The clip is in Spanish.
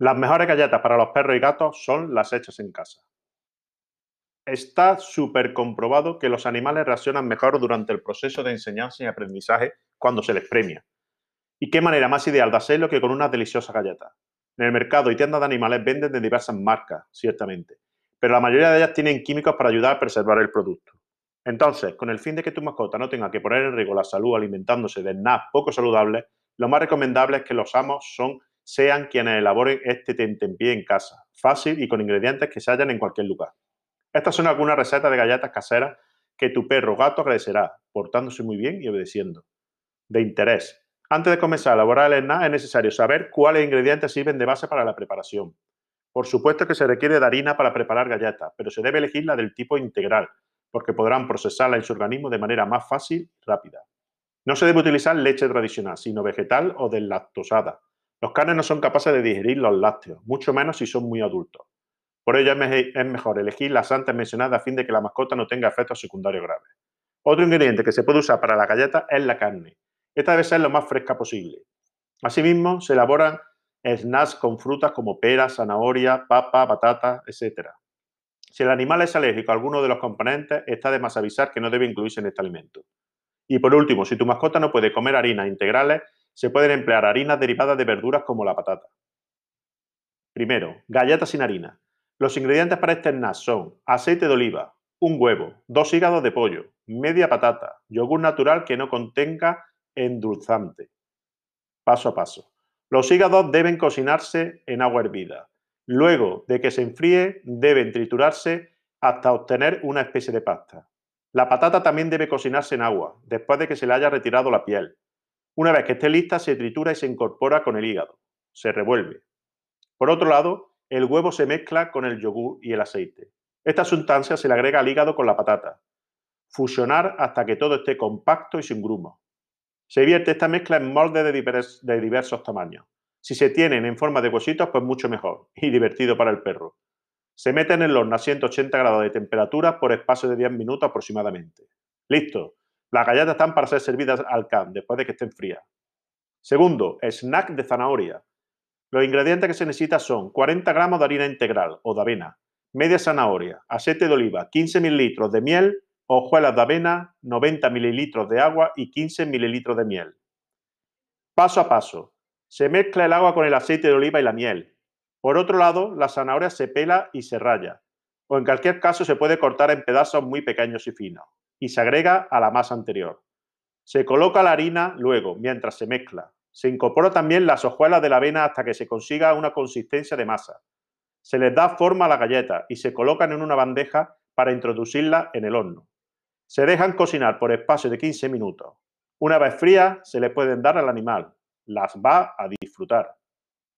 Las mejores galletas para los perros y gatos son las hechas en casa. Está súper comprobado que los animales reaccionan mejor durante el proceso de enseñanza y aprendizaje cuando se les premia. ¿Y qué manera más ideal de hacerlo que con unas deliciosas galletas? En el mercado y tiendas de animales venden de diversas marcas, ciertamente, pero la mayoría de ellas tienen químicos para ayudar a preservar el producto. Entonces, con el fin de que tu mascota no tenga que poner en riesgo la salud alimentándose de snacks poco saludables, lo más recomendable es que los amos son sean quienes elaboren este tentempié en casa, fácil y con ingredientes que se hallan en cualquier lugar. Estas son algunas recetas de galletas caseras que tu perro o gato agradecerá, portándose muy bien y obedeciendo. De interés. Antes de comenzar a elaborar el snack es necesario saber cuáles ingredientes sirven de base para la preparación. Por supuesto que se requiere de harina para preparar galletas, pero se debe elegir la del tipo integral, porque podrán procesarla en su organismo de manera más fácil y rápida. No se debe utilizar leche tradicional, sino vegetal o deslactosada, los canes no son capaces de digerir los lácteos, mucho menos si son muy adultos. Por ello es mejor elegir las antes mencionadas a fin de que la mascota no tenga efectos secundarios graves. Otro ingrediente que se puede usar para la galleta es la carne. Esta debe ser lo más fresca posible. Asimismo, se elaboran snacks con frutas como peras, zanahoria, papa, batata, etc. Si el animal es alérgico a alguno de los componentes, está de más avisar que no debe incluirse en este alimento. Y por último, si tu mascota no puede comer harinas integrales, se pueden emplear harinas derivadas de verduras como la patata. Primero, galletas sin harina. Los ingredientes para este snack son aceite de oliva, un huevo, dos hígados de pollo, media patata, yogur natural que no contenga endulzante. Paso a paso. Los hígados deben cocinarse en agua hervida. Luego de que se enfríe, deben triturarse hasta obtener una especie de pasta. La patata también debe cocinarse en agua, después de que se le haya retirado la piel. Una vez que esté lista, se tritura y se incorpora con el hígado. Se revuelve. Por otro lado, el huevo se mezcla con el yogur y el aceite. Esta sustancia se le agrega al hígado con la patata. Fusionar hasta que todo esté compacto y sin grumos. Se vierte esta mezcla en moldes de, diversos tamaños. Si se tienen en forma de huesitos, pues mucho mejor y divertido para el perro. Se meten en el horno a 180 grados de temperatura por espacio de 10 minutos aproximadamente. Listo. Las galletas están para ser servidas al can después de que estén frías. Segundo, snack de zanahoria. Los ingredientes que se necesitan son 40 gramos de harina integral o de avena, media zanahoria, aceite de oliva, 15 mililitros de miel, hojuelas de avena, 90 mililitros de agua y 15 mililitros de miel. Paso a paso. Se mezcla el agua con el aceite de oliva y la miel. Por otro lado, la zanahoria se pela y se raya. O en cualquier caso se puede cortar en pedazos muy pequeños y finos y se agrega a la masa anterior. Se coloca la harina luego, mientras se mezcla. Se incorpora también las hojuelas de la avena hasta que se consiga una consistencia de masa. Se les da forma a la galleta y se colocan en una bandeja para introducirla en el horno. Se dejan cocinar por espacio de 15 minutos. Una vez frías, se le pueden dar al animal. Las va a disfrutar.